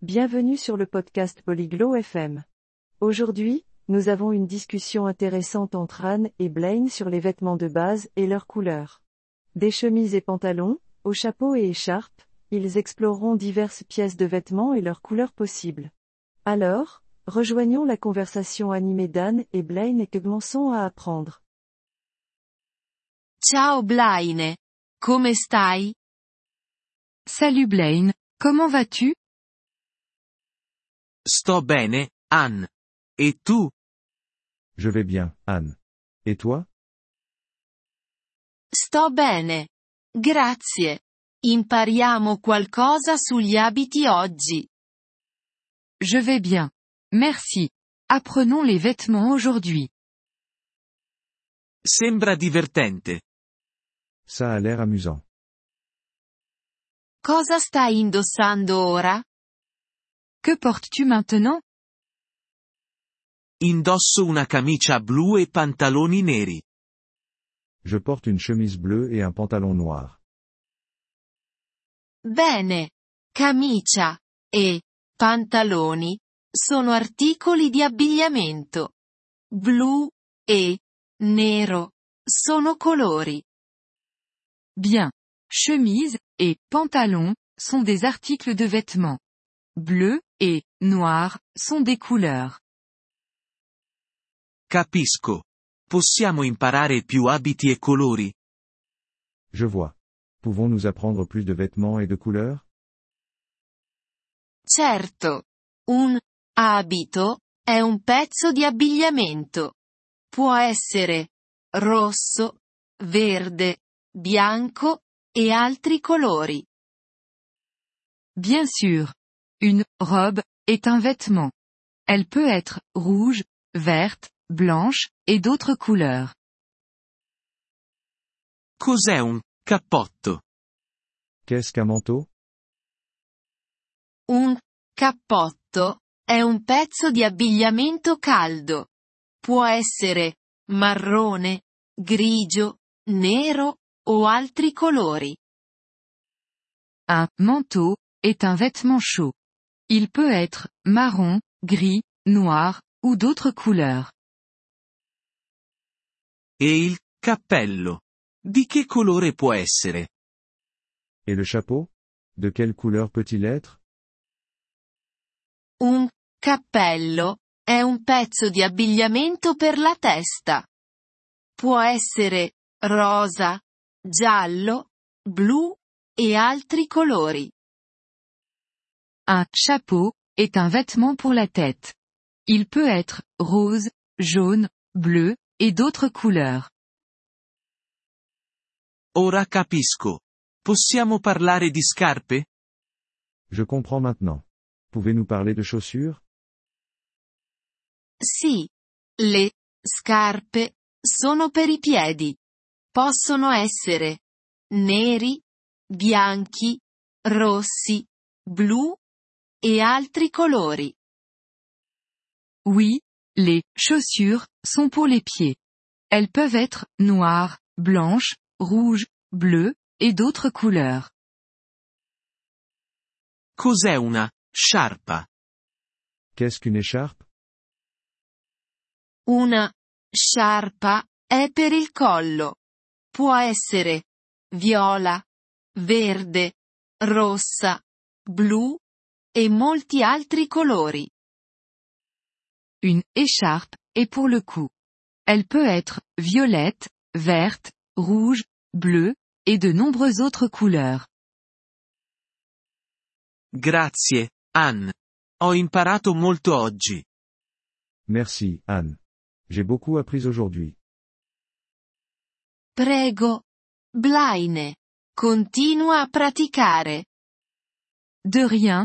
Bienvenue sur le podcast Polyglot FM. Aujourd'hui, nous avons une discussion intéressante entre Anne et Blaine sur les vêtements de base et leurs couleurs. Des chemises et pantalons, aux chapeaux et écharpes, ils exploreront diverses pièces de vêtements et leurs couleurs possibles. Alors, rejoignons la conversation animée d'Anne et Blaine et commençons à apprendre. Ciao Blaine. Come stai? Salut Blaine, comment vas-tu? Sto bene, Anne. E tu? Je vais bien, Anne. Et toi Sto bene. Grazie. Impariamo qualcosa sugli abiti oggi. Je vais bien. Merci. Apprenons les vêtements aujourd'hui. Sembra divertente. Ça a l'air amusant. Cosa stai indossando ora? Que portes-tu maintenant? Indosso una camicia blu e pantaloni neri. Je porte une chemise bleue et un pantalon noir. Bene. Camicia e pantaloni sono articoli di abbigliamento. Blu e nero sono colori. Bien. Chemise et pantalon sont des articles de vêtements. Bleu et noir sont des couleurs. Capisco. Possiamo imparare più abiti e colori? Je vois. Pouvons-nous apprendre plus de vêtements et de couleurs? Certo. Un abito è un pezzo di abbigliamento. Può essere rosso, verde, bianco e altri colori. Bien sûr. Une robe est un vêtement. Elle peut être rouge, verte, blanche, et d'autres couleurs. Cos'è un cappotto? Qu'est-ce qu'un manteau? Un cappotto è un pezzo di abbigliamento caldo. Può essere marrone, grigio, nero o altri colori. Un manteau est un vêtement chaud. Il peut être marron, gris, noir, ou d'autres couleurs. E il cappello? Di che colore può essere? Et le chapeau De quelle couleur peut-il être Un cappello è un pezzo di abbigliamento per la testa. Può essere rosa, giallo, blu e altri colori. Un chapeau est un vêtement pour la tête. Il peut être rose, jaune, bleu, et d'autres couleurs. Ora capisco. Possiamo parlare di scarpe? Je comprends maintenant. Pouvez-nous parler de chaussures? Sì. Le scarpe sono per i piedi. Possono essere neri, bianchi, rossi, blu e altri colori. Oui, les chaussures sont pour les pieds. Elles peuvent être noires, blanches, rouges, bleues, et d'autres couleurs. Cos'è una sciarpa? Qu'est-ce qu'une écharpe? Una sciarpa è per il collo. Può essere viola, verde, rossa, blu e molti altri colori. Une écharpe est pour le cou. Elle peut être violette, verte, rouge, bleue, et de nombreuses autres couleurs. Grazie, Anne. Ho imparato molto oggi. Merci, Anne. J'ai beaucoup appris aujourd'hui. Prego. Blaine. Continua a praticare. De rien,